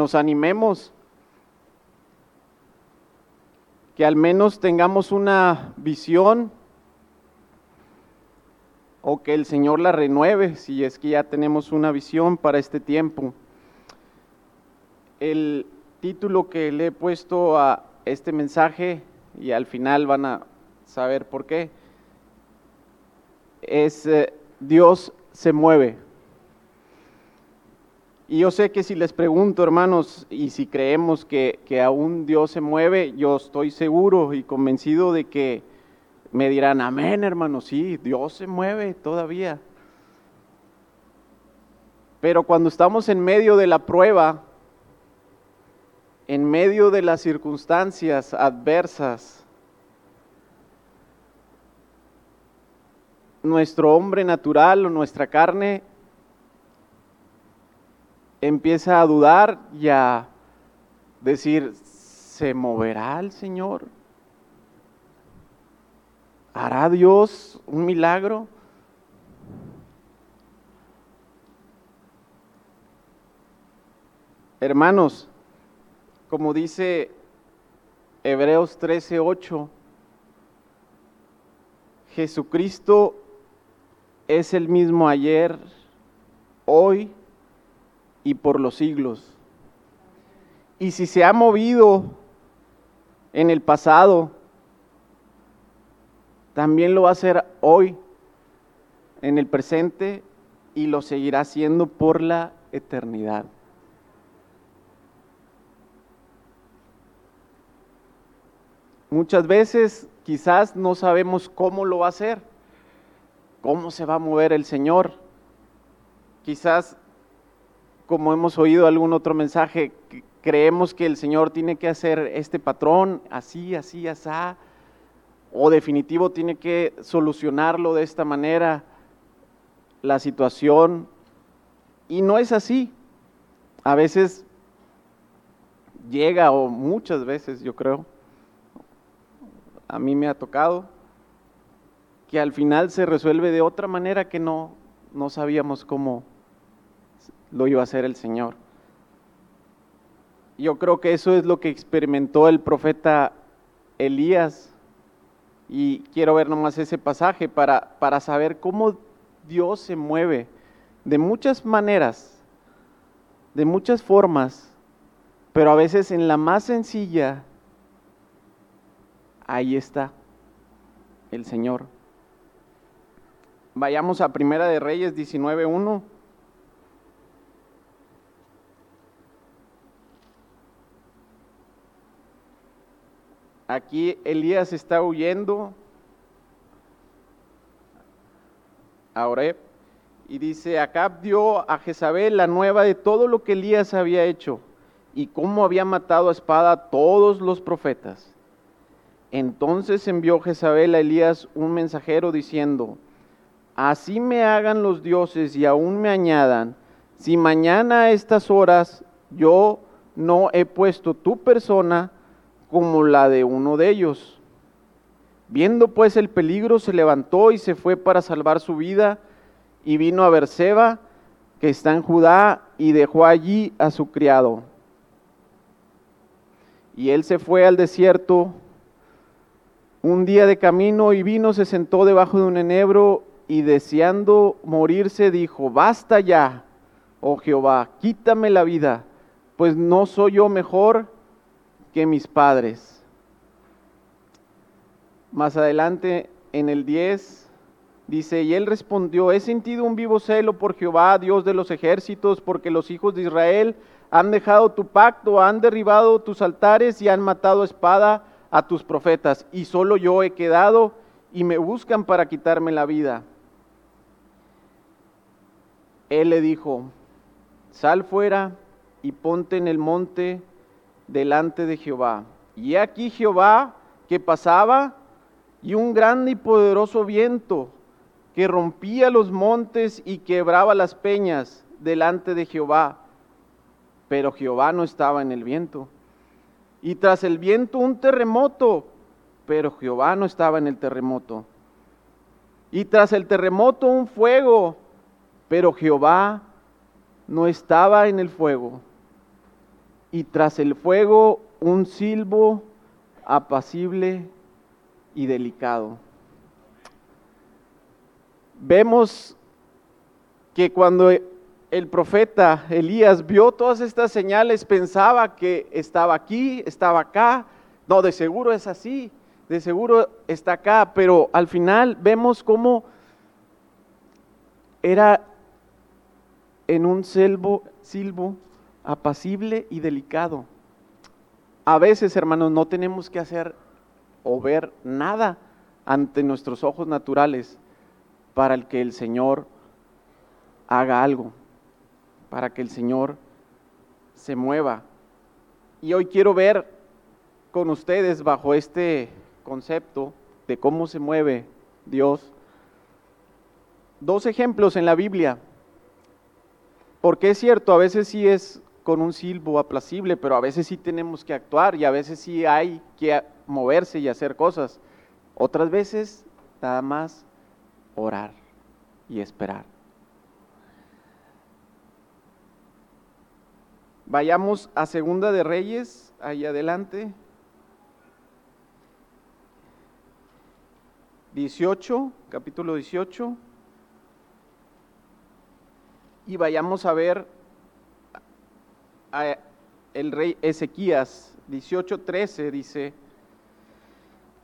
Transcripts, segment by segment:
nos animemos, que al menos tengamos una visión o que el Señor la renueve si es que ya tenemos una visión para este tiempo. El título que le he puesto a este mensaje y al final van a saber por qué es eh, Dios se mueve. Y yo sé que si les pregunto, hermanos, y si creemos que, que aún Dios se mueve, yo estoy seguro y convencido de que me dirán, amén, hermanos, sí, Dios se mueve todavía. Pero cuando estamos en medio de la prueba, en medio de las circunstancias adversas, nuestro hombre natural o nuestra carne empieza a dudar y a decir, ¿se moverá el Señor? ¿Hará Dios un milagro? Hermanos, como dice Hebreos 13:8, Jesucristo es el mismo ayer, hoy y por los siglos. Y si se ha movido en el pasado, también lo va a hacer hoy, en el presente, y lo seguirá haciendo por la eternidad. Muchas veces quizás no sabemos cómo lo va a hacer, cómo se va a mover el Señor. Quizás, como hemos oído algún otro mensaje, creemos que el Señor tiene que hacer este patrón, así, así, así, o definitivo tiene que solucionarlo de esta manera, la situación. Y no es así. A veces llega, o muchas veces yo creo, a mí me ha tocado, que al final se resuelve de otra manera que no, no sabíamos cómo lo iba a hacer el Señor. Yo creo que eso es lo que experimentó el profeta Elías. Y quiero ver nomás ese pasaje para, para saber cómo Dios se mueve de muchas maneras, de muchas formas, pero a veces en la más sencilla ahí está el Señor. Vayamos a Primera de Reyes 19.1. Aquí Elías está huyendo a Oreb y dice, Acab dio a Jezabel la nueva de todo lo que Elías había hecho y cómo había matado a espada a todos los profetas. Entonces envió Jezabel a Elías un mensajero diciendo, así me hagan los dioses y aún me añadan, si mañana a estas horas yo no he puesto tu persona como la de uno de ellos. Viendo pues el peligro, se levantó y se fue para salvar su vida, y vino a Berseba, que está en Judá, y dejó allí a su criado. Y él se fue al desierto un día de camino y vino, se sentó debajo de un enebro y deseando morirse dijo, basta ya, oh Jehová, quítame la vida, pues no soy yo mejor que mis padres. Más adelante en el 10 dice, y él respondió, he sentido un vivo celo por Jehová, Dios de los ejércitos, porque los hijos de Israel han dejado tu pacto, han derribado tus altares y han matado a espada a tus profetas, y solo yo he quedado y me buscan para quitarme la vida. Él le dijo, sal fuera y ponte en el monte delante de Jehová. Y aquí Jehová que pasaba y un grande y poderoso viento que rompía los montes y quebraba las peñas delante de Jehová. Pero Jehová no estaba en el viento. Y tras el viento un terremoto, pero Jehová no estaba en el terremoto. Y tras el terremoto un fuego, pero Jehová no estaba en el fuego, y tras el fuego un silbo apacible y delicado. Vemos que cuando el profeta Elías vio todas estas señales, pensaba que estaba aquí, estaba acá, no, de seguro es así, de seguro está acá, pero al final vemos cómo era en un silbo, silbo apacible y delicado. A veces, hermanos, no tenemos que hacer o ver nada ante nuestros ojos naturales para el que el Señor haga algo, para que el Señor se mueva. Y hoy quiero ver con ustedes bajo este concepto de cómo se mueve Dios dos ejemplos en la Biblia. Porque es cierto, a veces sí es con un silbo aplacible, pero a veces sí tenemos que actuar y a veces sí hay que moverse y hacer cosas. Otras veces nada más orar y esperar. Vayamos a Segunda de Reyes, ahí adelante. 18, capítulo 18 y vayamos a ver el rey Ezequías 18:13 dice,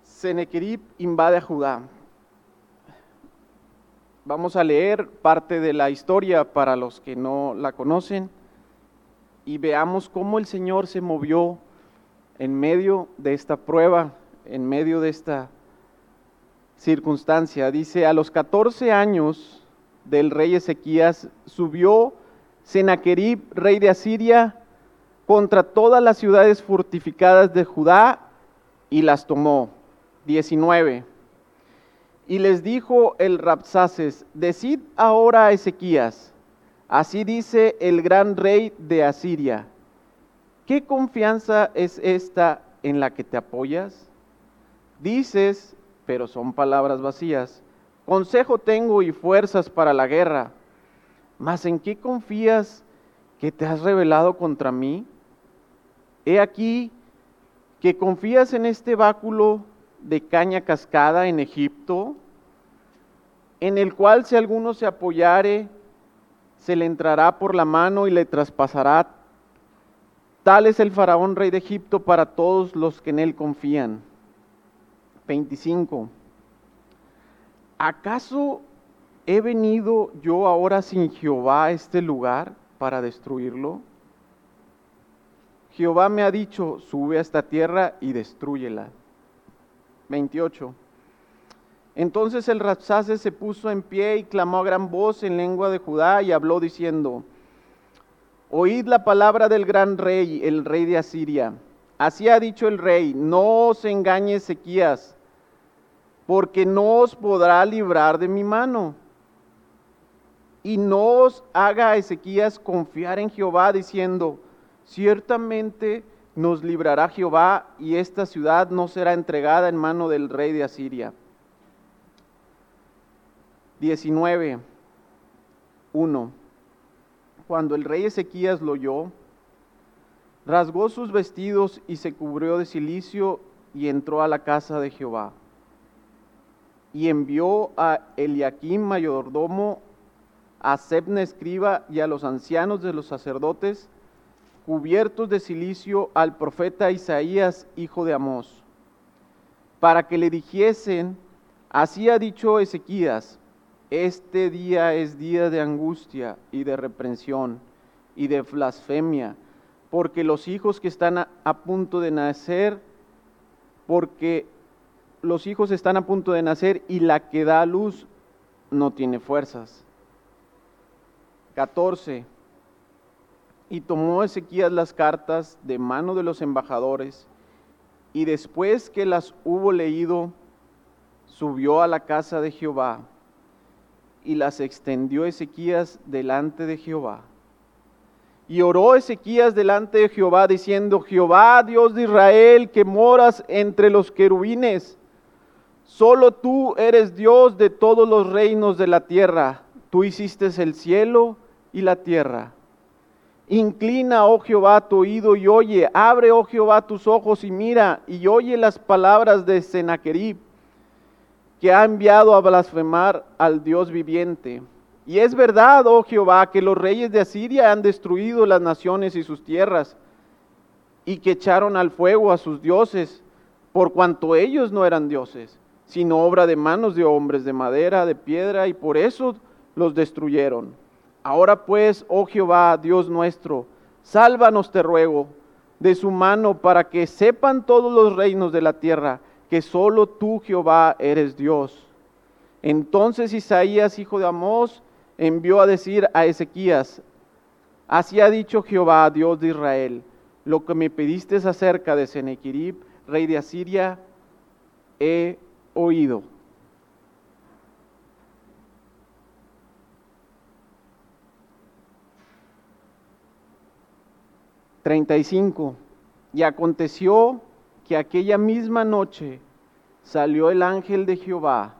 Senequerib invade a Judá. Vamos a leer parte de la historia para los que no la conocen y veamos cómo el Señor se movió en medio de esta prueba, en medio de esta circunstancia. Dice, a los 14 años del rey Ezequías, subió Senaquerib, rey de Asiria, contra todas las ciudades fortificadas de Judá y las tomó. 19. Y les dijo el Rapsaces, decid ahora a Ezequías, así dice el gran rey de Asiria, ¿qué confianza es esta en la que te apoyas? Dices, pero son palabras vacías, Consejo tengo y fuerzas para la guerra. Mas ¿en qué confías que te has revelado contra mí? He aquí que confías en este báculo de caña cascada en Egipto, en el cual si alguno se apoyare, se le entrará por la mano y le traspasará. Tal es el faraón rey de Egipto para todos los que en él confían. 25. ¿acaso he venido yo ahora sin Jehová a este lugar para destruirlo? Jehová me ha dicho, sube a esta tierra y destruyela. 28. Entonces el Rapsase se puso en pie y clamó a gran voz en lengua de Judá y habló diciendo, Oíd la palabra del gran rey, el rey de Asiria. Así ha dicho el rey, no os engañe Ezequías porque no os podrá librar de mi mano. Y no os haga Ezequías confiar en Jehová diciendo, ciertamente nos librará Jehová y esta ciudad no será entregada en mano del rey de Asiria. 19. 1. Cuando el rey Ezequías lo oyó, rasgó sus vestidos y se cubrió de silicio y entró a la casa de Jehová y envió a Eliakim mayordomo, a Sebna escriba y a los ancianos de los sacerdotes, cubiertos de silicio, al profeta Isaías, hijo de Amós, para que le dijesen, así ha dicho Ezequías, este día es día de angustia y de reprensión y de blasfemia, porque los hijos que están a, a punto de nacer, porque los hijos están a punto de nacer y la que da luz no tiene fuerzas. 14. Y tomó Ezequías las cartas de mano de los embajadores, y después que las hubo leído, subió a la casa de Jehová, y las extendió Ezequías delante de Jehová. Y oró Ezequías delante de Jehová, diciendo, Jehová, Dios de Israel, que moras entre los querubines, Solo tú eres Dios de todos los reinos de la tierra. Tú hiciste el cielo y la tierra. Inclina, oh Jehová, tu oído y oye. Abre, oh Jehová, tus ojos y mira y oye las palabras de Sennacherib, que ha enviado a blasfemar al Dios viviente. Y es verdad, oh Jehová, que los reyes de Asiria han destruido las naciones y sus tierras, y que echaron al fuego a sus dioses, por cuanto ellos no eran dioses, sino obra de manos de hombres, de madera, de piedra, y por eso los destruyeron. Ahora pues, oh Jehová, Dios nuestro, sálvanos, te ruego, de su mano, para que sepan todos los reinos de la tierra que solo tú, Jehová, eres Dios. Entonces Isaías, hijo de Amós, envió a decir a Ezequías, así ha dicho Jehová, Dios de Israel, lo que me pediste acerca de Sennacherib, rey de Asiria, he oído. Treinta y cinco. Y aconteció que aquella misma noche salió el ángel de Jehová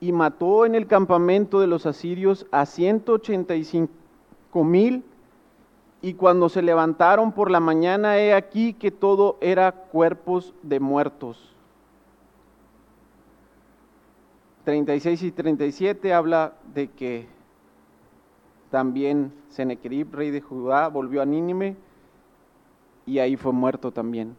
y mató en el campamento de los asirios a ciento ochenta y cinco mil y cuando se levantaron por la mañana, he aquí que todo era cuerpos de muertos. 36 y 37 habla de que también Sennacherib, rey de Judá, volvió a Nínive y ahí fue muerto también.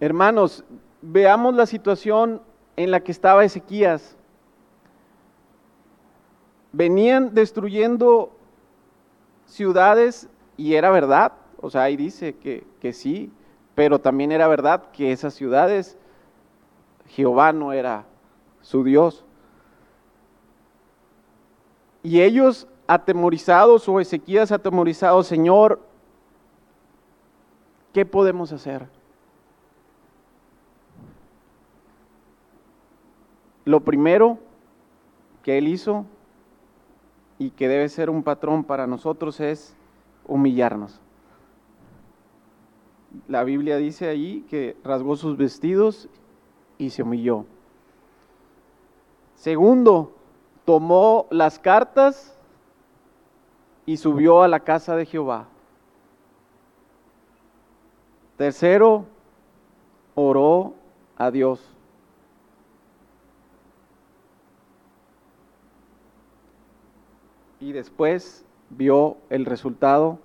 Hermanos, veamos la situación en la que estaba Ezequías. Venían destruyendo ciudades y era verdad, o sea, ahí dice que, que sí, pero también era verdad que esas ciudades, Jehová no era su Dios. Y ellos atemorizados o Ezequías atemorizado, Señor, ¿qué podemos hacer? Lo primero que él hizo y que debe ser un patrón para nosotros es humillarnos. La Biblia dice ahí que rasgó sus vestidos y se humilló. Segundo, tomó las cartas y subió a la casa de Jehová. Tercero, oró a Dios. y después vio el resultado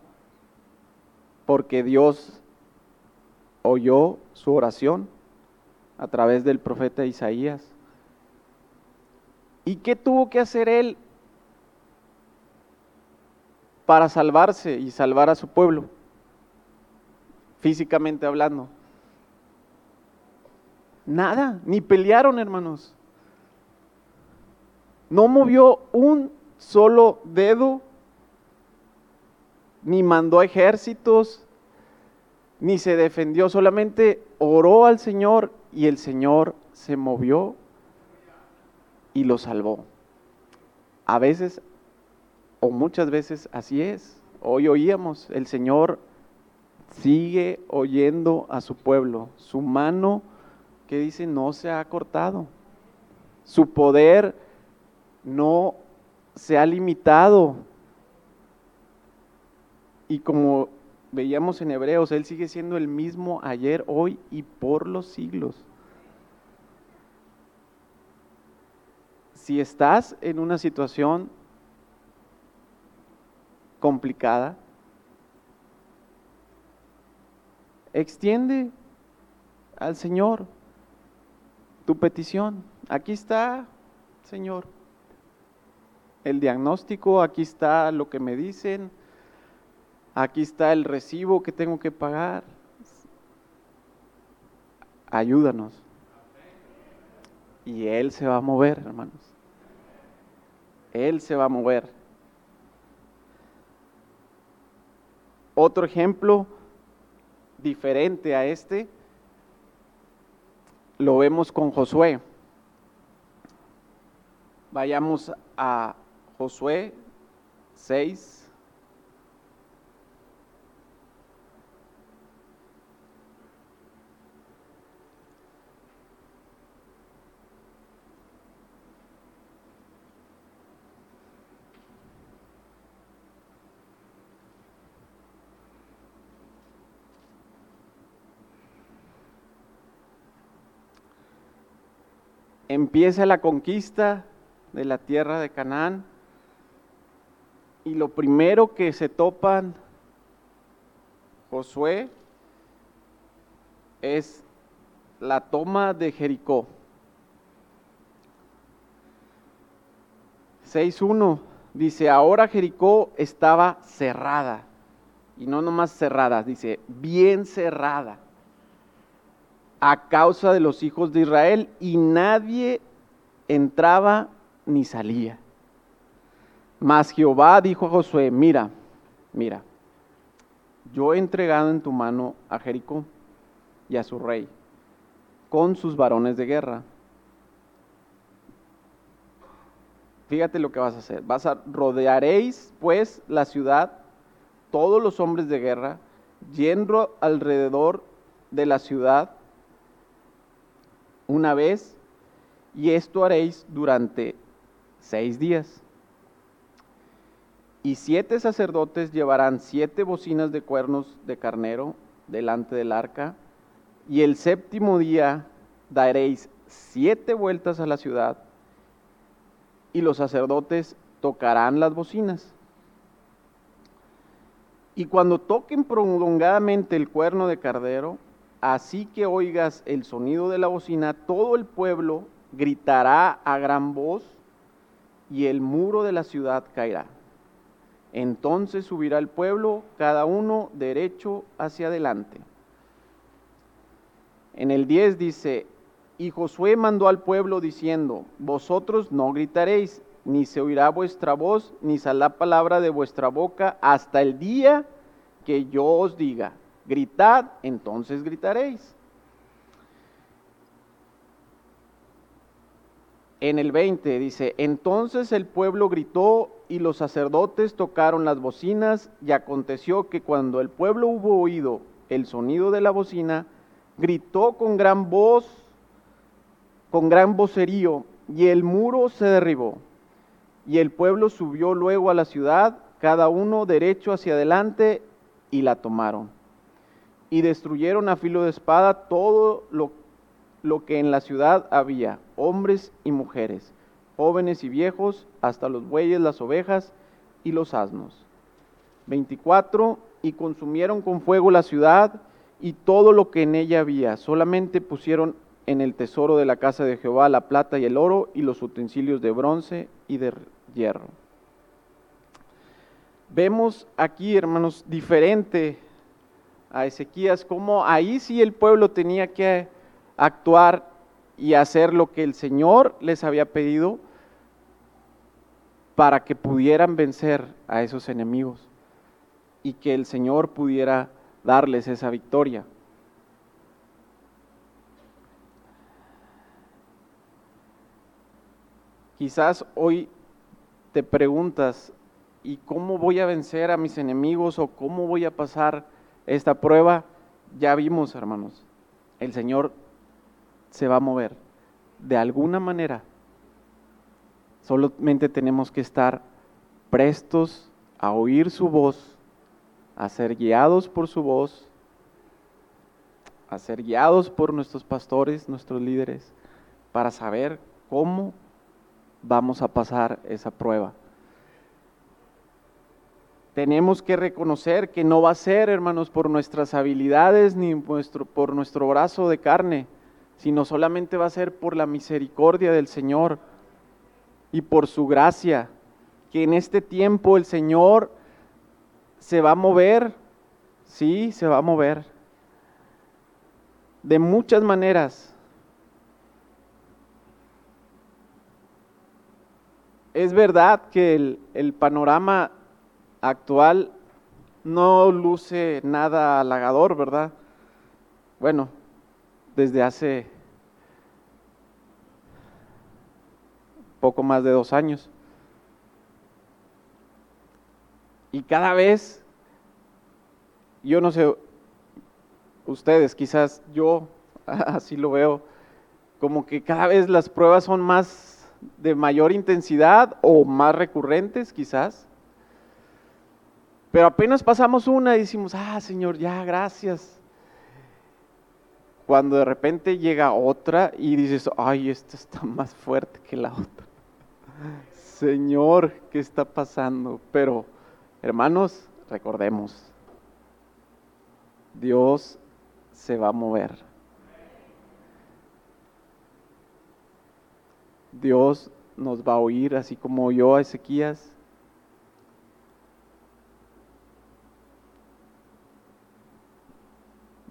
porque Dios oyó su oración a través del profeta Isaías. ¿Y qué tuvo que hacer él para salvarse y salvar a su pueblo? Físicamente hablando. Nada, ni pelearon hermanos. No movió un solo dedo, ni mandó ejércitos, ni se defendió, solamente oró al Señor y el Señor se movió y lo salvó. A veces, o muchas veces así es. Hoy oíamos, el Señor sigue oyendo a su pueblo. Su mano, que dice, no se ha cortado. Su poder no se ha limitado. Y como veíamos en Hebreos, Él sigue siendo el mismo ayer, hoy y por los siglos. Si estás en una situación complicada, extiende al Señor tu petición. Aquí está, Señor el diagnóstico, aquí está lo que me dicen, aquí está el recibo que tengo que pagar. Ayúdanos. Y Él se va a mover, hermanos. Él se va a mover. Otro ejemplo diferente a este lo vemos con Josué. Vayamos a Josué 6. Empieza la conquista de la tierra de Canaán y lo primero que se topan Josué es la toma de Jericó. 6.1 dice, ahora Jericó estaba cerrada, y no nomás cerrada, dice, bien cerrada, a causa de los hijos de Israel, y nadie entraba ni salía. Mas Jehová dijo a Josué, mira, mira, yo he entregado en tu mano a Jericó y a su rey, con sus varones de guerra. Fíjate lo que vas a hacer. Vas a rodearéis pues la ciudad, todos los hombres de guerra, yendo alrededor de la ciudad una vez, y esto haréis durante seis días. Y siete sacerdotes llevarán siete bocinas de cuernos de carnero delante del arca, y el séptimo día daréis siete vueltas a la ciudad, y los sacerdotes tocarán las bocinas. Y cuando toquen prolongadamente el cuerno de cardero, así que oigas el sonido de la bocina, todo el pueblo gritará a gran voz y el muro de la ciudad caerá. Entonces subirá el pueblo, cada uno derecho hacia adelante. En el 10 dice, y Josué mandó al pueblo diciendo, vosotros no gritaréis, ni se oirá vuestra voz, ni saldrá palabra de vuestra boca hasta el día que yo os diga, gritad, entonces gritaréis. En el 20 dice, entonces el pueblo gritó y los sacerdotes tocaron las bocinas y aconteció que cuando el pueblo hubo oído el sonido de la bocina, gritó con gran voz, con gran vocerío, y el muro se derribó. Y el pueblo subió luego a la ciudad, cada uno derecho hacia adelante, y la tomaron. Y destruyeron a filo de espada todo lo lo que en la ciudad había, hombres y mujeres, jóvenes y viejos, hasta los bueyes, las ovejas y los asnos. 24. Y consumieron con fuego la ciudad y todo lo que en ella había. Solamente pusieron en el tesoro de la casa de Jehová la plata y el oro y los utensilios de bronce y de hierro. Vemos aquí, hermanos, diferente a Ezequías, como ahí sí el pueblo tenía que actuar y hacer lo que el Señor les había pedido para que pudieran vencer a esos enemigos y que el Señor pudiera darles esa victoria. Quizás hoy te preguntas, ¿y cómo voy a vencer a mis enemigos o cómo voy a pasar esta prueba? Ya vimos, hermanos, el Señor se va a mover. De alguna manera, solamente tenemos que estar prestos a oír su voz, a ser guiados por su voz, a ser guiados por nuestros pastores, nuestros líderes, para saber cómo vamos a pasar esa prueba. Tenemos que reconocer que no va a ser, hermanos, por nuestras habilidades ni por nuestro brazo de carne, sino solamente va a ser por la misericordia del Señor y por su gracia, que en este tiempo el Señor se va a mover, sí, se va a mover, de muchas maneras. Es verdad que el, panorama actual no luce nada halagador, ¿verdad? Bueno, desde hace poco más de dos años. Y cada vez, yo no sé, ustedes, quizás yo así lo veo, como que cada vez las pruebas son más de mayor intensidad o más recurrentes, quizás. Pero apenas pasamos una y decimos, ah, Señor, ya, gracias cuando de repente llega otra y dices, ay, esta está más fuerte que la otra. Señor, ¿qué está pasando? Pero, hermanos, recordemos, Dios se va a mover. Dios nos va a oír, así como oyó a Ezequías.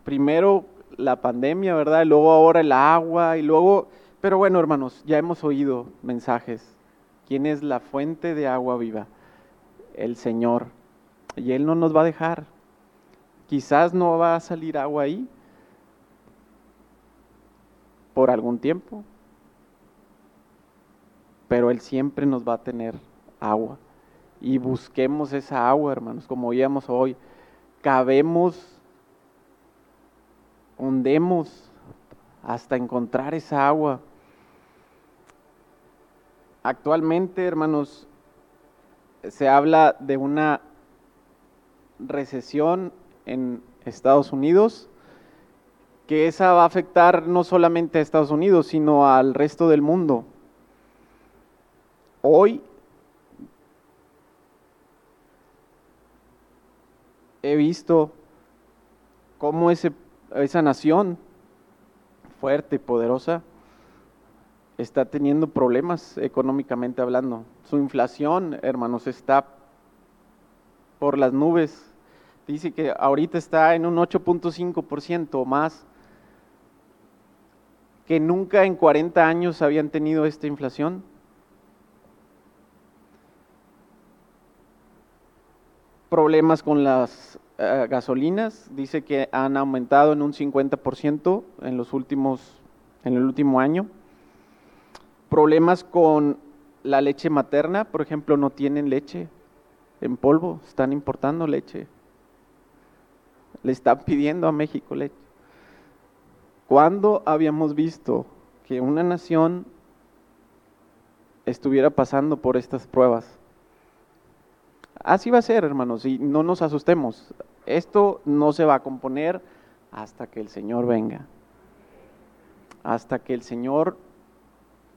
Primero la pandemia, ¿verdad? Y luego ahora el agua y luego... Pero bueno, hermanos, ya hemos oído mensajes. ¿Quién es la fuente de agua viva? El Señor. Y Él no nos va a dejar. Quizás no va a salir agua ahí por algún tiempo, pero Él siempre nos va a tener agua. Y busquemos esa agua, hermanos, como oíamos hoy. Cabemos, hundemos hasta encontrar esa agua. Actualmente, hermanos, se habla de una recesión en Estados Unidos, que esa va a afectar no solamente a Estados Unidos, sino al resto del mundo. Hoy he visto cómo ese, esa nación fuerte y poderosa está teniendo problemas económicamente hablando. Su inflación, hermanos, está por las nubes. Dice que ahorita está en un 8.5% o más, que nunca en 40 años habían tenido esta inflación. Problemas con las eh, gasolinas, dice que han aumentado en un 50% en los últimos en el último año. Problemas con la leche materna, por ejemplo, no tienen leche en polvo, están importando leche. Le están pidiendo a México leche. ¿Cuándo habíamos visto que una nación estuviera pasando por estas pruebas? Así va a ser, hermanos, y no nos asustemos. Esto no se va a componer hasta que el Señor venga. Hasta que el Señor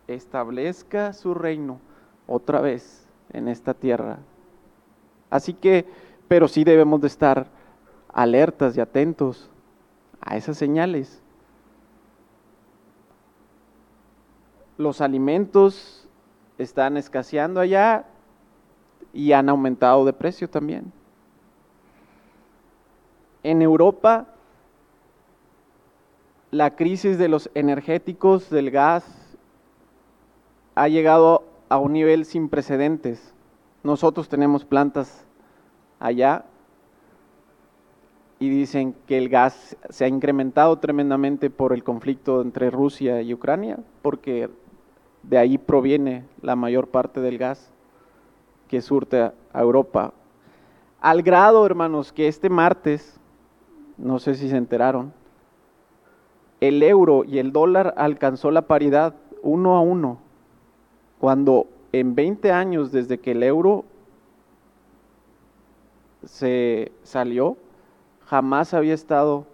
establezca su reino otra vez en esta tierra. Así que, pero sí debemos de estar alertas y atentos a esas señales. Los alimentos están escaseando allá y han aumentado de precio también. En Europa, la crisis de los energéticos, del gas, ha llegado a un nivel sin precedentes. Nosotros tenemos plantas allá y dicen que el gas se ha incrementado tremendamente por el conflicto entre Rusia y Ucrania, porque de ahí proviene la mayor parte del gas que surte a Europa. Al grado, hermanos, que este martes, no sé si se enteraron, el euro y el dólar alcanzó la paridad uno a uno cuando en 20 años desde que el euro se salió, jamás había estado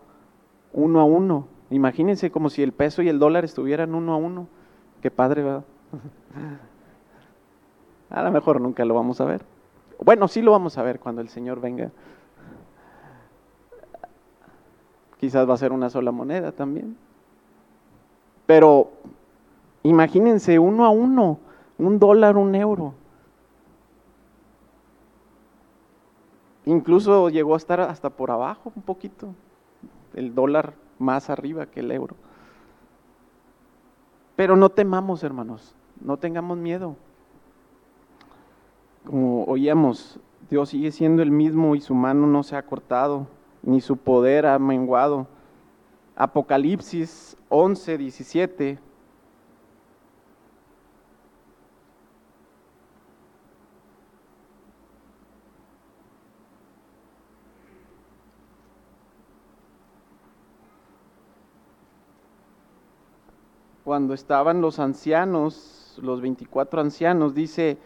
uno a uno. Imagínense como si el peso y el dólar estuvieran uno a uno. Qué padre, ¿verdad? A lo mejor nunca lo vamos a ver. Bueno, sí lo vamos a ver cuando el Señor venga. Quizás va a ser una sola moneda también. Pero imagínense uno a uno un dólar, un euro. Incluso llegó a estar hasta por abajo un poquito, el dólar más arriba que el euro. Pero no temamos, hermanos, no tengamos miedo. Como oíamos, Dios sigue siendo el mismo y su mano no se ha cortado, ni su poder ha menguado. Apocalipsis 11, 17 cuando estaban los ancianos, los 24 ancianos, dice,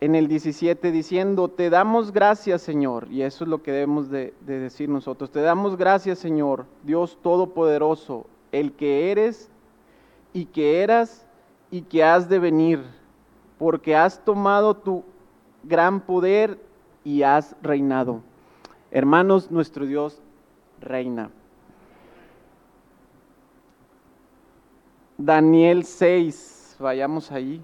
en el 17 diciendo, te damos gracias Señor, y eso es lo que debemos de, de, decir nosotros, te damos gracias Señor, Dios Todopoderoso, el que eres y que eras y que has de venir, porque has tomado tu gran poder y has reinado. Hermanos, nuestro Dios reina. Daniel 6, vayamos ahí.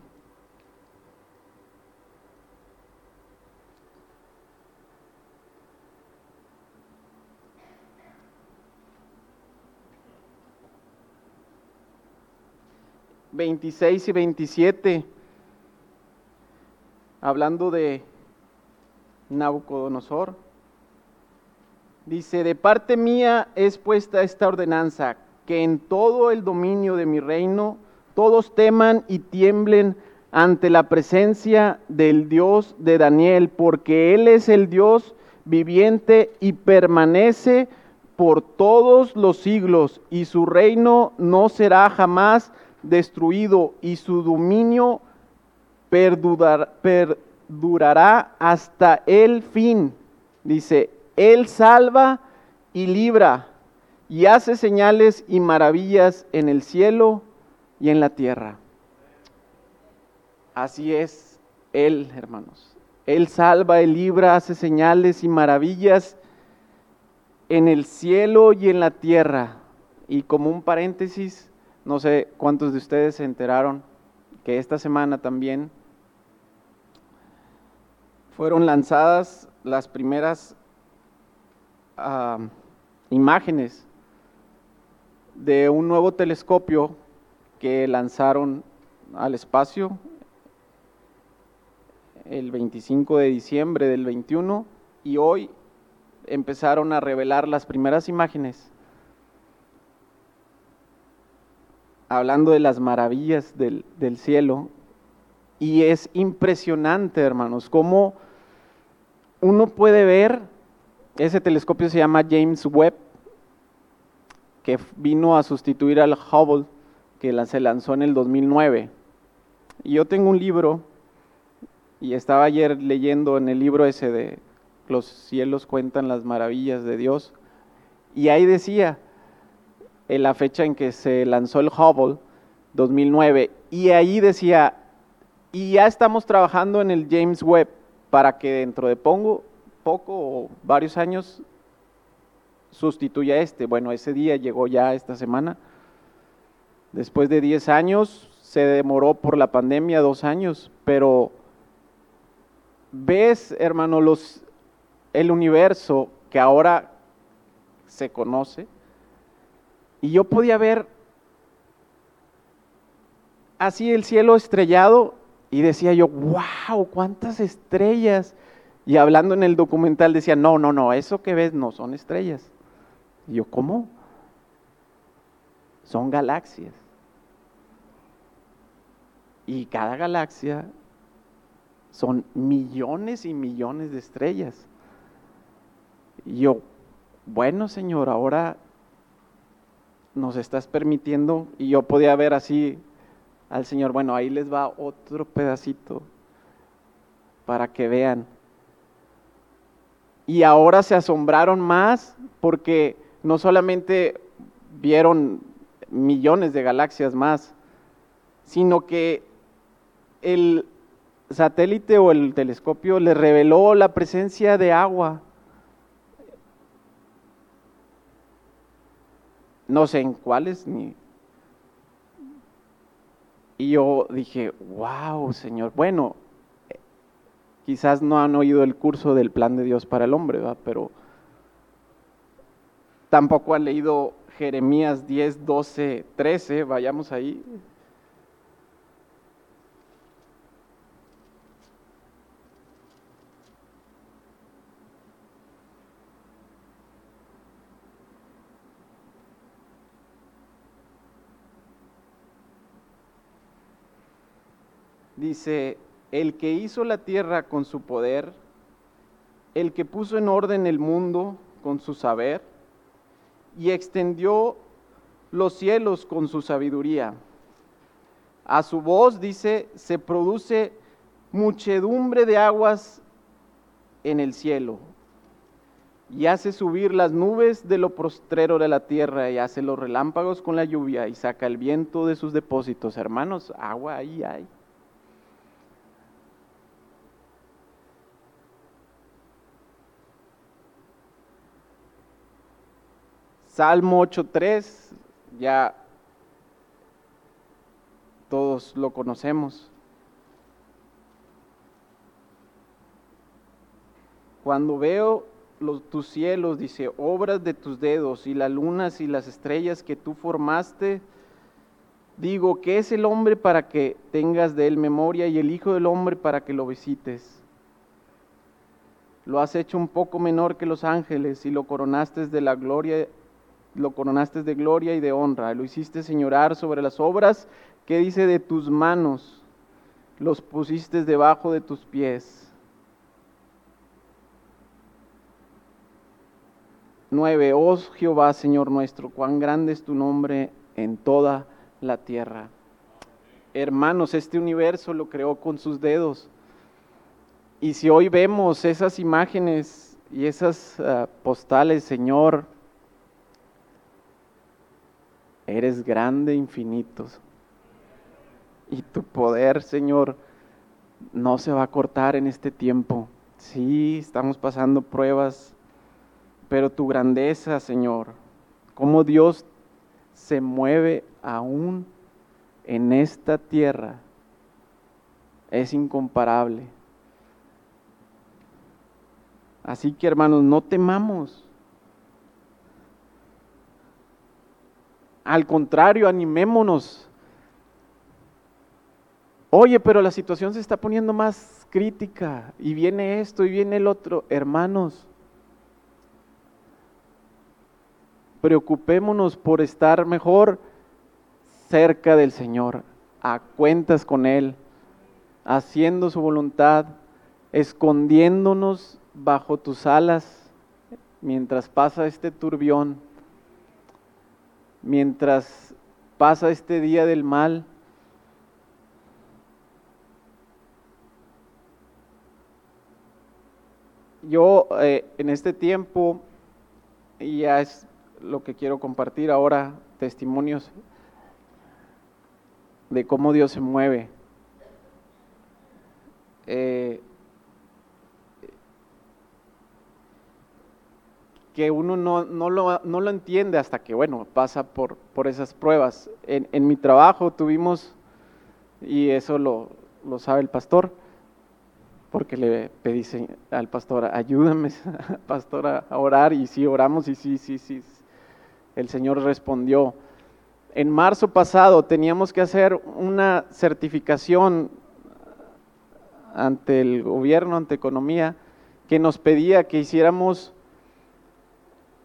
Veintiséis y veintisiete, hablando de Nabucodonosor. Dice, de parte mía es puesta esta ordenanza, que en todo el dominio de mi reino todos teman y tiemblen ante la presencia del Dios de Daniel, porque Él es el Dios viviente y permanece por todos los siglos, y su reino no será jamás destruido, y su dominio perdurará hasta el fin. Dice, Él salva y libra y hace señales y maravillas en el cielo y en la tierra. Así es Él, hermanos. Él salva, Él libra, hace señales y maravillas en el cielo y en la tierra. Y como un paréntesis, no sé cuántos de ustedes se enteraron que esta semana también fueron lanzadas las primeras uh, imágenes de un nuevo telescopio que lanzaron al espacio el 25 de diciembre del 21 y hoy empezaron a revelar las primeras imágenes hablando de las maravillas del, cielo y es impresionante hermanos cómo uno puede ver ese telescopio se llama James Webb que vino a sustituir al Hubble que se lanzó en el 2009. Y yo tengo un libro, y estaba ayer leyendo en el libro ese de Los cielos cuentan las maravillas de Dios, y ahí decía, en la fecha en que se lanzó el Hubble, 2009, y ahí decía, y ya estamos trabajando en el James Webb para que dentro de pongo, poco o varios años sustituya este. Bueno, ese día llegó ya esta semana. Después de 10 años, se demoró por la pandemia dos años, pero ves, hermano, los, el universo que ahora se conoce, y yo podía ver así el cielo estrellado y decía yo, wow, cuántas estrellas. Y hablando en el documental decía, no, no, no, eso que ves no son estrellas. Y yo, ¿cómo? Son galaxias. Y cada galaxia son millones y millones de estrellas. Y yo, bueno Señor, ahora nos estás permitiendo, y yo podía ver así al Señor, bueno, ahí les va otro pedacito para que vean. Y ahora se asombraron más porque no solamente vieron millones de galaxias más, sino que el satélite o el telescopio le reveló la presencia de agua. No sé en cuáles ni. Y yo dije, wow, Señor. Bueno, quizás no han oído el curso del plan de Dios para el hombre, ¿verdad? pero Tampoco han leído Jeremías 10, 12, 13. Vayamos ahí. Dice, el que hizo la tierra con su poder, el que puso en orden el mundo con su saber, y extendió los cielos con su sabiduría. A su voz, dice, se produce muchedumbre de aguas en el cielo y hace subir las nubes de lo prostrero de la tierra y hace los relámpagos con la lluvia y saca el viento de sus depósitos. Hermanos, agua ahí hay. Salmo 8.3, ya todos lo conocemos. Cuando veo tus cielos, dice, obras de tus dedos y las lunas y las estrellas que tú formaste, digo, ¿qué es el hombre para que tengas de él memoria y el Hijo del hombre para que lo visites? Lo has hecho un poco menor que los ángeles y lo coronaste de la gloria, lo coronaste de gloria y de honra. Lo hiciste señorar sobre las obras que dice de tus manos, los pusiste debajo de tus pies 9. Oh Jehová, Señor nuestro, cuán grande es tu nombre en toda la tierra. Hermanos, este universo lo creó con sus dedos. Y si hoy vemos esas imágenes y esas ah, postales, Señor, eres grande, infinito. Y tu poder, Señor, no se va a cortar en este tiempo. Sí, estamos pasando pruebas pero tu grandeza, Señor, cómo Dios se mueve aún en esta tierra, es incomparable. Así que hermanos, no temamos. Al contrario, animémonos. Oye, pero la situación se está poniendo más crítica y viene esto y viene el otro. Hermanos, preocupémonos por estar mejor cerca del Señor, a cuentas con Él, haciendo su voluntad, escondiéndonos bajo tus alas mientras pasa este turbión, mientras pasa este día del mal. Yo eh, en este tiempo, y ya es lo que quiero compartir ahora, testimonios de cómo Dios se mueve. Eh, que uno no, no, lo, no, lo, entiende hasta que, bueno, pasa por, por esas pruebas. En, en, mi trabajo tuvimos, y eso lo, lo sabe el pastor, porque le pedí al pastor, ayúdame, pastor, a orar, y sí, oramos, y sí, sí, sí, el Señor respondió. En marzo pasado teníamos que hacer una certificación ante el gobierno, ante economía, que nos pedía que hiciéramos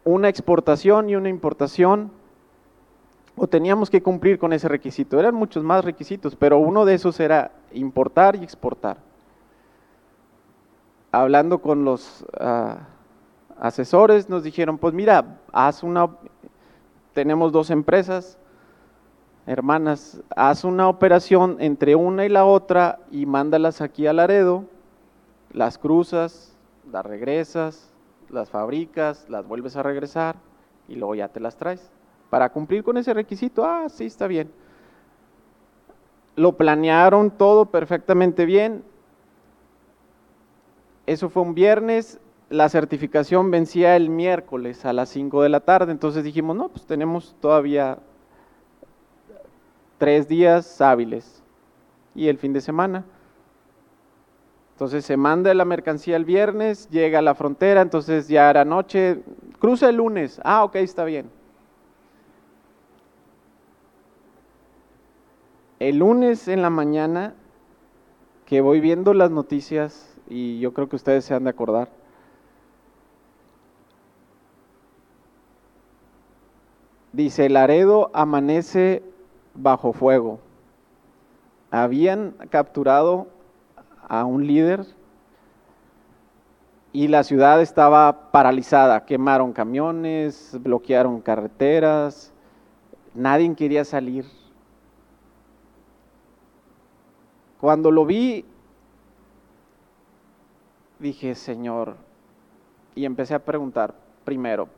una exportación y una importación, o teníamos que cumplir con ese requisito. Eran muchos más requisitos, pero uno de esos era importar y exportar. Hablando con los ah, asesores, nos dijeron, pues mira, haz una tenemos dos empresas, hermanas, haz una operación entre una y la otra y mándalas aquí a Laredo, las cruzas, las regresas, las fabricas, las vuelves a regresar y luego ya te las traes. Para cumplir con ese requisito, ah, sí, está bien. Lo planearon todo perfectamente bien. Eso fue un viernes, la certificación vencía el miércoles a las 5 de la tarde, entonces dijimos, no, pues tenemos todavía tres días hábiles y el fin de semana. Entonces se manda la mercancía el viernes, llega a la frontera, entonces ya era noche, cruza el lunes, ah, ok, está bien. El lunes en la mañana, que voy viendo las noticias, y yo creo que ustedes se han de acordar, Dice, Laredo amanece bajo fuego. Habían capturado a un líder y la ciudad estaba paralizada. Quemaron camiones, bloquearon carreteras, nadie quería salir. Cuando lo vi, dije, Señor, y empecé a preguntar primero,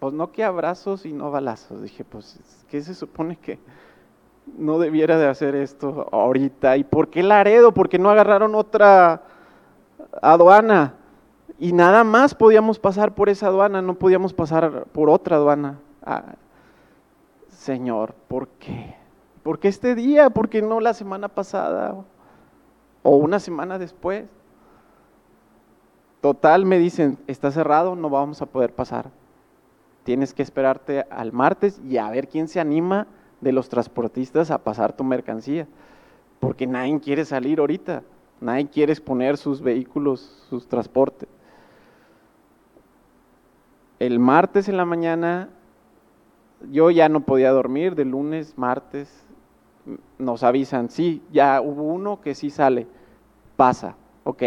pues no que abrazos y no balazos. Dije, pues, ¿qué se supone que no debiera de hacer esto ahorita? ¿Y por qué Laredo? ¿Por qué no agarraron otra aduana? Y nada más podíamos pasar por esa aduana, no podíamos pasar por otra aduana. Ah, Señor, ¿por qué? ¿Por qué este día? ¿Por qué no la semana pasada? ¿O una semana después? Total, me dicen, está cerrado, no vamos a poder pasar. Tienes que esperarte al martes y a ver quién se anima de los transportistas a pasar tu mercancía. Porque nadie quiere salir ahorita, nadie quiere exponer sus vehículos, sus transportes. El martes en la mañana yo ya no podía dormir, de lunes, martes, nos avisan, sí, ya hubo uno que sí sale, pasa, ok,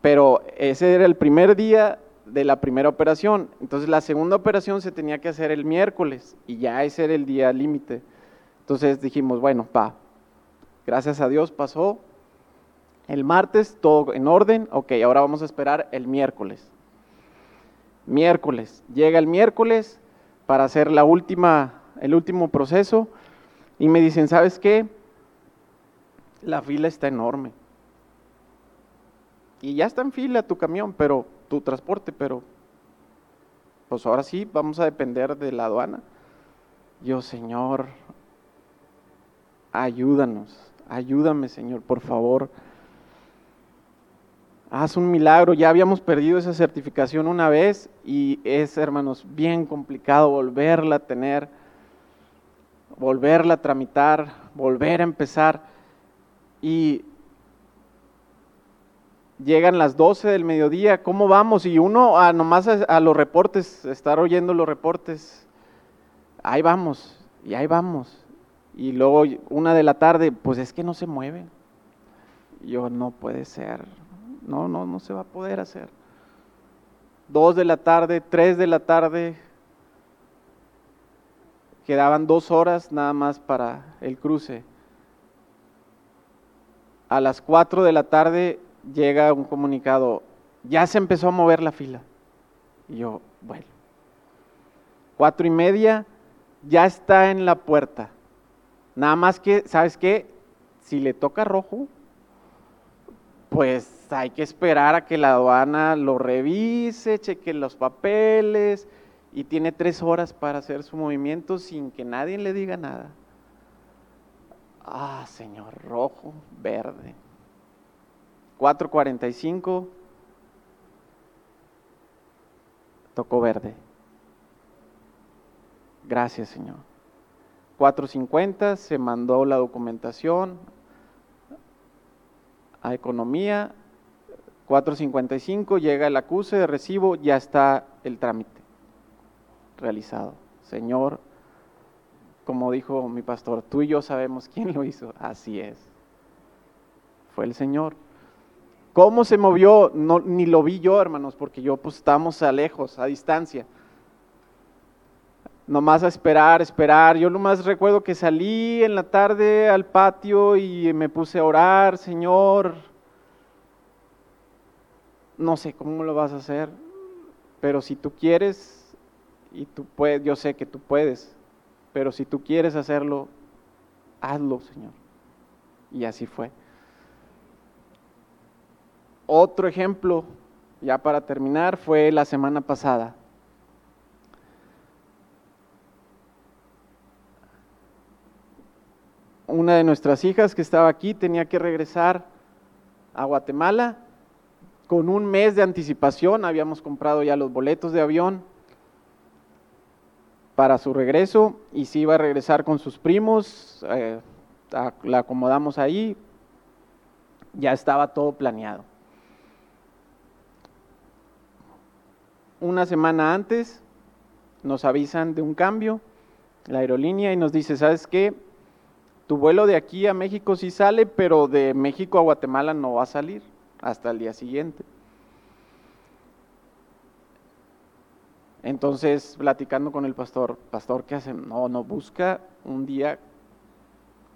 pero ese era el primer día de la primera operación. Entonces la segunda operación se tenía que hacer el miércoles y ya ese era el día límite. Entonces dijimos, bueno, pa, gracias a Dios pasó. El martes todo en orden, ok, ahora vamos a esperar el miércoles. Miércoles, llega el miércoles para hacer la última, el último proceso y me dicen, ¿sabes qué? La fila está enorme y ya está en fila tu camión, pero tu transporte, pero pues ahora sí vamos a depender de la aduana. Yo, Señor, ayúdanos, ayúdame, Señor, por favor. Haz un milagro, ya habíamos perdido esa certificación una vez y es, hermanos, bien complicado volverla a tener, volverla a tramitar, volver a empezar. Y llegan las 12 del mediodía, ¿cómo vamos? Y uno a, nomás a, los reportes, estar oyendo los reportes, ahí vamos, y ahí vamos. Y luego una de la tarde, pues es que no se mueve. Yo no puede ser, no, no, no se va a poder hacer. Dos de la tarde, tres de la tarde, quedaban dos horas nada más para el cruce. A las cuatro de la tarde llega un comunicado, ya se empezó a mover la fila. Y yo, bueno, cuatro y media, ya está en la puerta. Nada más que, ¿sabes qué? Si le toca rojo, pues hay que esperar a que la aduana lo revise, cheque los papeles y tiene tres horas para hacer su movimiento sin que nadie le diga nada. Ah, señor, rojo, verde. 4.45 tocó verde. Gracias, Señor. 4.50 se mandó la documentación a economía. 4.55 llega el acuse de recibo, ya está el trámite realizado. Señor, como dijo mi pastor, tú y yo sabemos quién lo hizo. Así es. Fue el Señor. ¿Cómo se movió? No, ni lo vi yo, hermanos, porque yo pues estamos a lejos, a distancia. Nomás a esperar, esperar. Yo nomás recuerdo que salí en la tarde al patio y me puse a orar, Señor. No sé cómo lo vas a hacer, pero si tú quieres y tú puedes, yo sé que tú puedes, pero si tú quieres hacerlo, hazlo, Señor. Y así fue. Otro ejemplo, ya para terminar, fue la semana pasada. Una de nuestras hijas que estaba aquí tenía que regresar a Guatemala con un mes de anticipación. Habíamos comprado ya los boletos de avión para su regreso y si iba a regresar con sus primos, eh, la acomodamos ahí, ya estaba todo planeado. Una semana antes nos avisan de un cambio, la aerolínea, y nos dice, ¿sabes qué? Tu vuelo de aquí a México sí sale, pero de México a Guatemala no va a salir hasta el día siguiente. Entonces, platicando con el pastor, pastor, ¿qué hacen? No, no, busca un día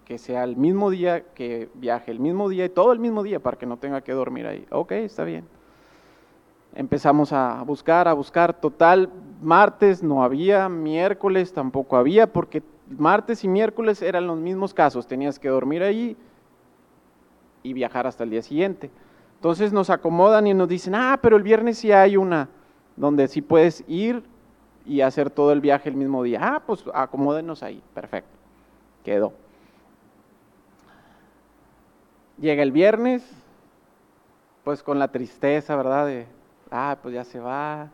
que sea el mismo día, que viaje el mismo día y todo el mismo día para que no tenga que dormir ahí. Ok, está bien. Empezamos a buscar, a buscar. Total, martes no había, miércoles tampoco había, porque martes y miércoles eran los mismos casos. Tenías que dormir ahí y viajar hasta el día siguiente. Entonces nos acomodan y nos dicen, ah, pero el viernes sí hay una donde sí puedes ir y hacer todo el viaje el mismo día. Ah, pues acomódenos ahí, perfecto. Quedó. Llega el viernes, pues con la tristeza, ¿verdad? Ah, pues ya se va,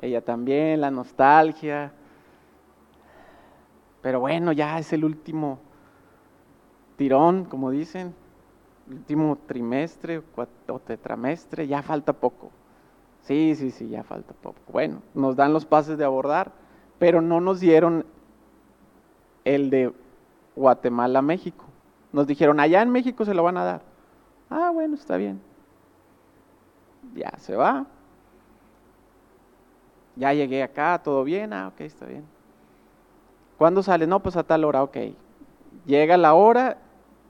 ella también, la nostalgia. Pero bueno, ya es el último tirón, como dicen, último trimestre o tetramestre, ya falta poco. Sí, sí, sí, ya falta poco. Bueno, nos dan los pases de abordar, pero no nos dieron el de Guatemala México. Nos dijeron, allá en México se lo van a dar. Ah, bueno, está bien. Ya se va. Ya llegué acá, todo bien, ah, ok, está bien. ¿Cuándo sale? No, pues a tal hora, ok. Llega la hora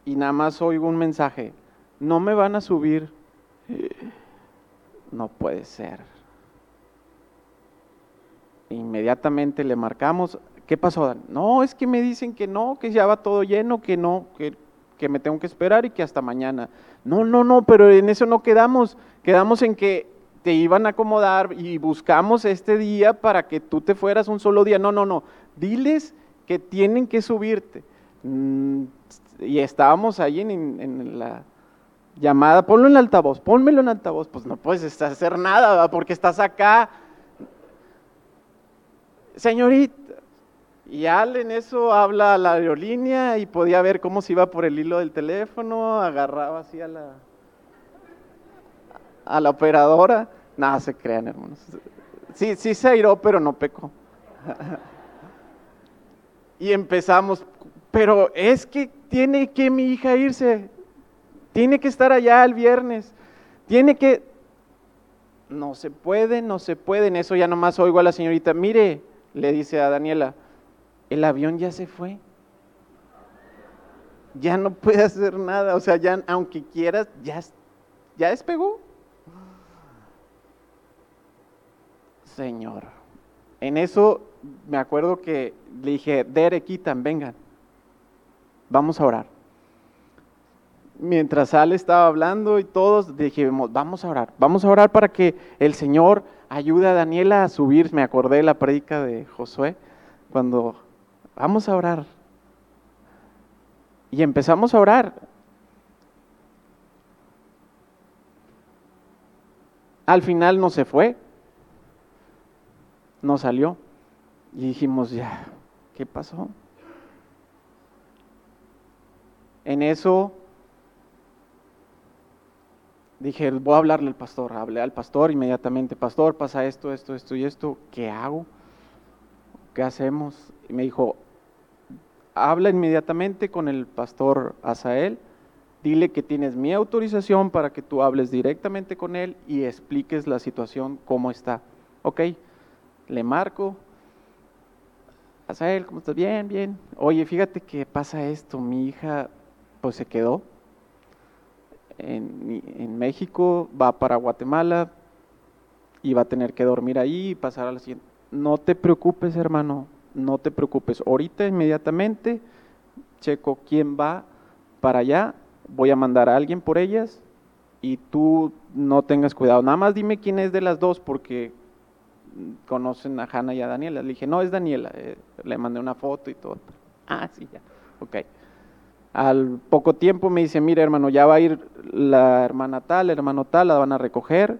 y nada más oigo un mensaje. No me van a subir. No puede ser. Inmediatamente le marcamos. ¿Qué pasó? No, es que me dicen que no, que ya va todo lleno, que no, que, que me tengo que esperar y que hasta mañana. No, no, no, pero en eso no quedamos. Quedamos en que te iban a acomodar y buscamos este día para que tú te fueras un solo día. No, no, no. Diles que tienen que subirte. Mm, y estábamos ahí en, la llamada, ponlo en altavoz, pónmelo en altavoz. Pues no puedes hacer nada, porque estás acá. Señorita, y Al en eso habla a la aerolínea y podía ver cómo se iba por el hilo del teléfono, agarraba así a la, a la operadora. Nada, se crean, hermanos. Sí, sí se airó, pero no pecó. y empezamos, pero es que tiene que mi hija irse, tiene que estar allá el viernes, tiene que... No se puede, no se puede. En eso ya nomás oigo a la señorita, mire, le dice a Daniela, el avión ya se fue. Ya no puede hacer nada, o sea, ya aunque quieras, ya, ya despegó. Señor. En eso me acuerdo que le dije, Dere, quitan, vengan, vamos a orar. Mientras Ale estaba hablando y todos dijimos, vamos a orar, vamos a orar para que el Señor ayude a Daniela a subir. Me acordé de la predica de Josué, cuando vamos a orar. Y empezamos a orar. Al final no se fue, no salió. Y dijimos, ya, ¿qué pasó? En eso dije, voy a hablarle al pastor. Hablé al pastor inmediatamente, pastor, pasa esto, esto, esto y esto, ¿qué hago? ¿Qué hacemos? Y me dijo, habla inmediatamente con el pastor Asael, dile que tienes mi autorización para que tú hables directamente con él y expliques la situación, cómo está. Ok, le marco. Asael, ¿cómo estás? Bien, bien. Oye, fíjate que pasa esto, mi hija pues se quedó en, en México, va para Guatemala y va a tener que dormir ahí y pasar a la siguiente. No te preocupes, hermano, no te preocupes. Ahorita inmediatamente checo quién va para allá, voy a mandar a alguien por ellas y tú no tengas cuidado. Nada más dime quién es de las dos porque conocen a Hanna y a Daniela. Le dije, no, es Daniela. Eh, le mandé una foto y todo. Ah, sí, ya. Ok. Al poco tiempo me dice, mire hermano, ya va a ir la hermana tal, hermano tal, la van a recoger,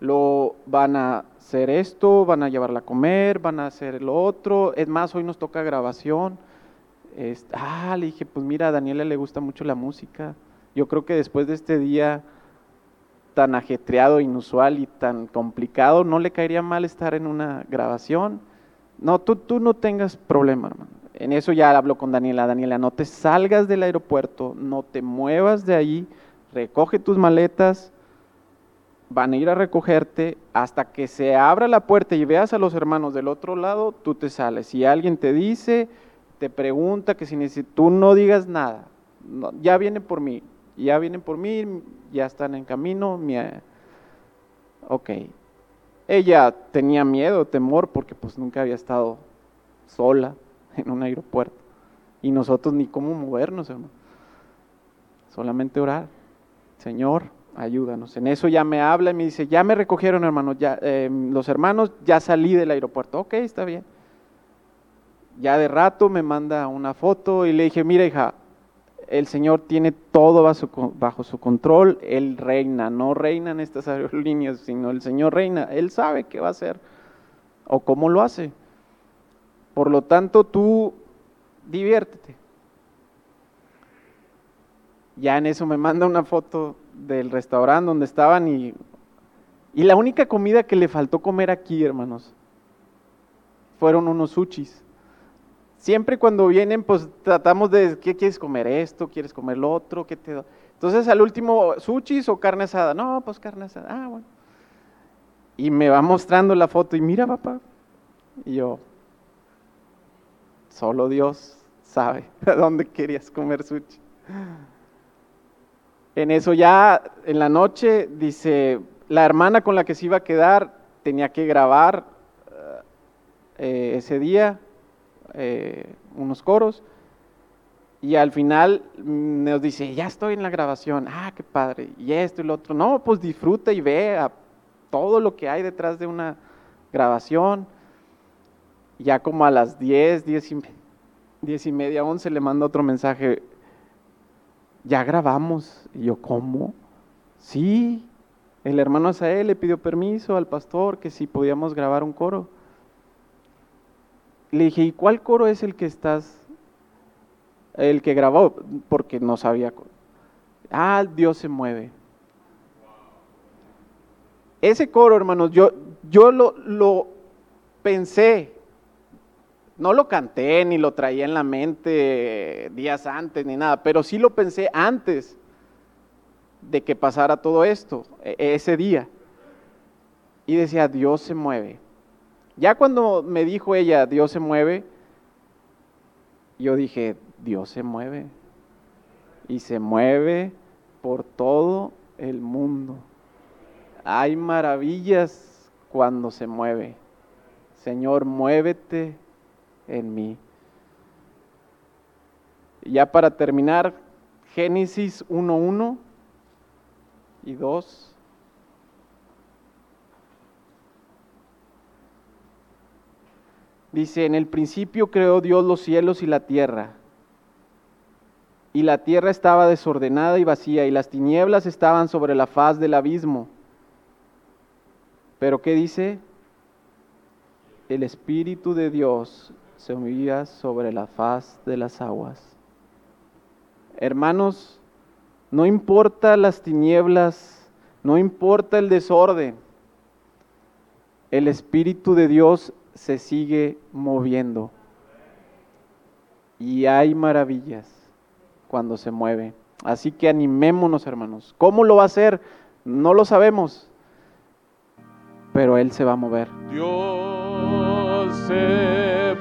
lo van a hacer esto, van a llevarla a comer, van a hacer lo otro. Es más, hoy nos toca grabación. ah, le dije, pues mira, a Daniela le gusta mucho la música. Yo creo que después de este día tan ajetreado, inusual y tan complicado, no le caería mal estar en una grabación. No, tú, tú no tengas problema, hermano. En eso ya hablo con Daniela. Daniela, no te salgas del aeropuerto, no te muevas de ahí, recoge tus maletas, van a ir a recogerte hasta que se abra la puerta y veas a los hermanos del otro lado, tú te sales. Si alguien te dice, te pregunta que si tú no digas nada, ya vienen por mí, ya vienen por mí, ya están en camino. Mi, ok. Ella tenía miedo, temor, porque pues nunca había estado sola en un aeropuerto. Y nosotros ni cómo movernos, hermano. Solamente orar. Señor, ayúdanos. En eso ya me habla y me dice, ya me recogieron, hermano, ya, eh, los hermanos, ya salí del aeropuerto. Ok, está bien. Ya de rato me manda una foto y le dije, mira hija, el Señor tiene todo bajo su, control, Él reina, no reinan estas aerolíneas, sino el Señor reina, Él sabe qué va a hacer o cómo lo hace. Por lo tanto, tú diviértete. Ya en eso me manda una foto del restaurante donde estaban y, y la única comida que le faltó comer aquí, hermanos, fueron unos sushis. Siempre cuando vienen, pues tratamos de, ¿qué quieres comer esto? ¿Quieres comer lo otro? ¿Qué te Entonces al último, sushis o carne asada. No, pues carne asada. Ah, bueno. Y me va mostrando la foto y mira, papá. Y yo, solo Dios sabe a dónde querías comer sushi. En eso ya en la noche dice, la hermana con la que se iba a quedar tenía que grabar eh, ese día eh, unos coros y al final nos dice, ya estoy en la grabación, ah, qué padre, y esto y lo otro, no, pues disfruta y ve a todo lo que hay detrás de una grabación. Ya como a las 10, 10 y, 10 y media, 11 le manda otro mensaje, ya grabamos. Y yo, ¿cómo? Sí, el hermano Asael le pidió permiso al pastor que si podíamos grabar un coro. Le dije, ¿y cuál coro es el que estás, el que grabó? Porque no sabía. Ah, Dios se mueve. Ese coro, hermanos, yo, yo lo, lo pensé, no lo canté ni lo traía en la mente días antes ni nada, pero sí lo pensé antes de que pasara todo esto, e, ese día. Y decía, Dios se mueve. Ya cuando me dijo ella, Dios se mueve, yo dije, Dios se mueve. Y se mueve por todo el mundo. Hay maravillas cuando se mueve. Señor, muévete en mí. Ya para terminar, Génesis 1.1 y 2. Dice, en el principio creó Dios los cielos y la tierra. Y la tierra estaba desordenada y vacía, y las tinieblas estaban sobre la faz del abismo. Pero ¿qué dice? El Espíritu de Dios se movía sobre la faz de las aguas. Hermanos, no importa las tinieblas, no importa el desorden, el Espíritu de Dios se sigue moviendo. Y hay maravillas cuando se mueve. Así que animémonos, hermanos. ¿Cómo lo va a hacer? No lo sabemos, pero Él se va a mover. Dios se